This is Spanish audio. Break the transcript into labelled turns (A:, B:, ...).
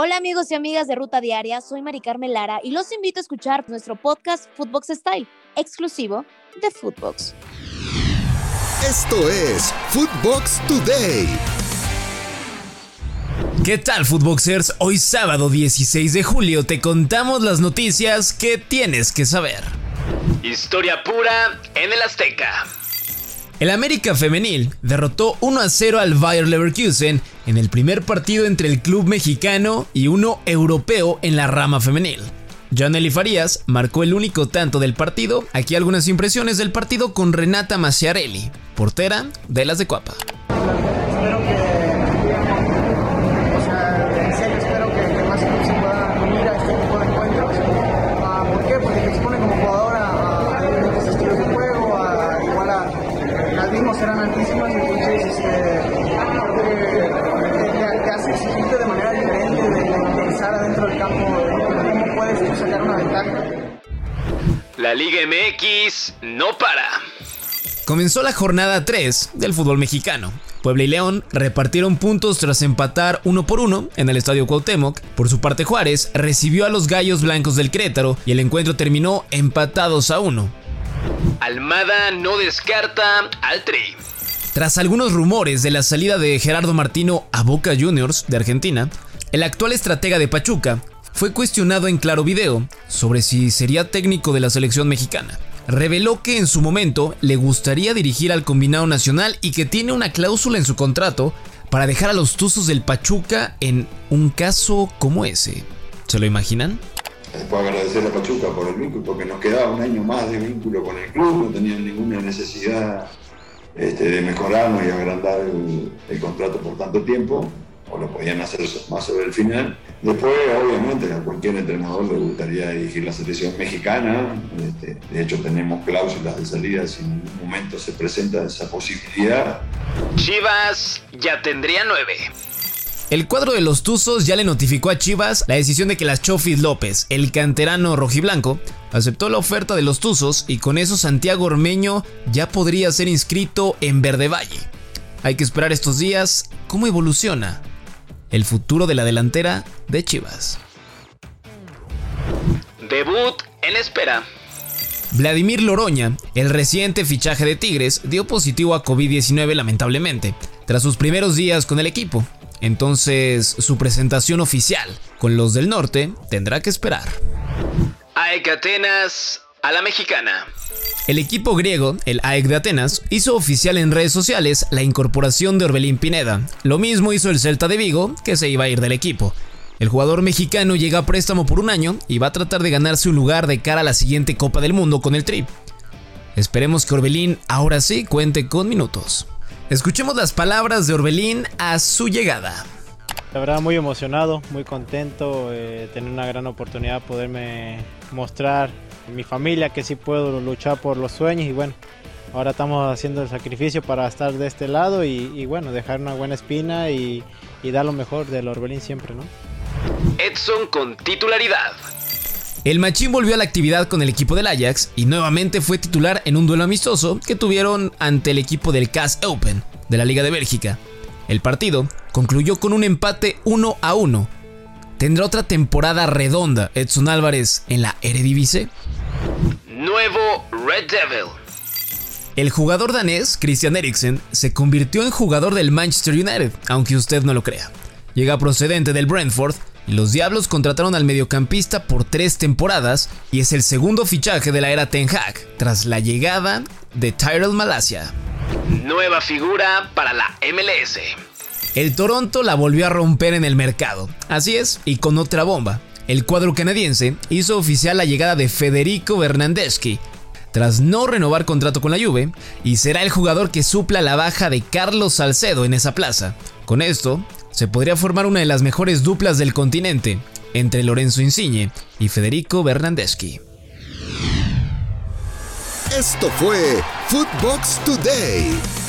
A: Hola amigos y amigas de Ruta Diaria, soy Mari Carmen Lara y los invito a escuchar nuestro podcast Footbox Style, exclusivo de Footbox.
B: Esto es Footbox Today.
C: ¿Qué tal Footboxers? Hoy sábado 16 de julio te contamos las noticias que tienes que saber.
D: Historia pura en el Azteca.
C: El América Femenil derrotó 1 a 0 al Bayer Leverkusen en el primer partido entre el club mexicano y uno europeo en la rama femenil. Janely Farías marcó el único tanto del partido. Aquí algunas impresiones del partido con Renata Maciarelli, portera de las de Cuapa.
D: La Liga MX no para.
C: Comenzó la jornada 3 del fútbol mexicano. Puebla y León repartieron puntos tras empatar uno por uno en el Estadio Cuauhtémoc. Por su parte Juárez recibió a los Gallos Blancos del Querétaro y el encuentro terminó empatados a uno.
D: Almada no descarta al Tri.
C: Tras algunos rumores de la salida de Gerardo Martino a Boca Juniors de Argentina, el actual estratega de Pachuca fue cuestionado en Claro Video sobre si sería técnico de la selección mexicana. Reveló que en su momento le gustaría dirigir al combinado nacional y que tiene una cláusula en su contrato para dejar a los Tuzos del Pachuca en un caso como ese. ¿Se lo imaginan?
E: Puedo agradecer a Pachuca por el vínculo, porque nos quedaba un año más de vínculo con el club, no tenían ninguna necesidad este, de mejorarnos y agrandar el contrato por tanto tiempo o lo podían hacer más sobre el final. Después, obviamente, a cualquier entrenador le gustaría dirigir la selección mexicana. Este, de hecho, tenemos cláusulas de salida si en un momento se presenta esa posibilidad.
D: Chivas ya tendría nueve.
C: El cuadro de los Tuzos ya le notificó a Chivas la decisión de que las Chofis López, el canterano rojiblanco, aceptó la oferta de los Tuzos y con eso Santiago Ormeño ya podría ser inscrito en Verde Valle. Hay que esperar estos días cómo evoluciona el futuro de la delantera de Chivas.
D: Debut en espera.
C: Vladimir Loroña, el reciente fichaje de Tigres, dio positivo a COVID-19 lamentablemente, tras sus primeros días con el equipo. Entonces, su presentación oficial con los del norte tendrá que esperar.
D: AEK Atenas a la mexicana.
C: El equipo griego, el AEK de Atenas, hizo oficial en redes sociales la incorporación de Orbelín Pineda. Lo mismo hizo el Celta de Vigo, que se iba a ir del equipo. El jugador mexicano llega a préstamo por un año y va a tratar de ganarse un lugar de cara a la siguiente Copa del Mundo con el Tri. Esperemos que Orbelín ahora sí cuente con minutos. Escuchemos las palabras de Orbelín a su llegada.
F: La verdad muy emocionado, muy contento, eh, tener una gran oportunidad, poderme mostrar mi familia que sí puedo luchar por los sueños y bueno, ahora estamos haciendo el sacrificio para estar de este lado y, bueno, dejar una buena espina y, y, dar lo mejor del Orbelín siempre, ¿no?
D: Edson con titularidad.
C: El Machín volvió a la actividad con el equipo del Ajax y nuevamente fue titular en un duelo amistoso que tuvieron ante el equipo del CAS Open de la Liga de Bélgica. El partido concluyó con un empate 1 a 1. ¿Tendrá otra temporada redonda Edson Álvarez en la Eredivisie?
D: Nuevo Red Devil.
C: El jugador danés, Christian Eriksen, se convirtió en jugador del Manchester United, aunque usted no lo crea. Llega procedente del Brentford los Diablos contrataron al mediocampista por tres temporadas y es el segundo fichaje de la era Ten Hag, tras la llegada de Tyrell Malasia.
D: Nueva figura para la MLS.
C: El Toronto la volvió a romper en el mercado, así es, y con otra bomba el cuadro canadiense hizo oficial la llegada de Federico Bernardeschi, tras no renovar contrato con la Juve, y será el jugador que supla la baja de Carlos Salcedo en esa plaza. Con esto, se podría formar una de las mejores duplas del continente, entre Lorenzo Insigne y Federico Bernardeschi.
B: Esto fue Footbox Today.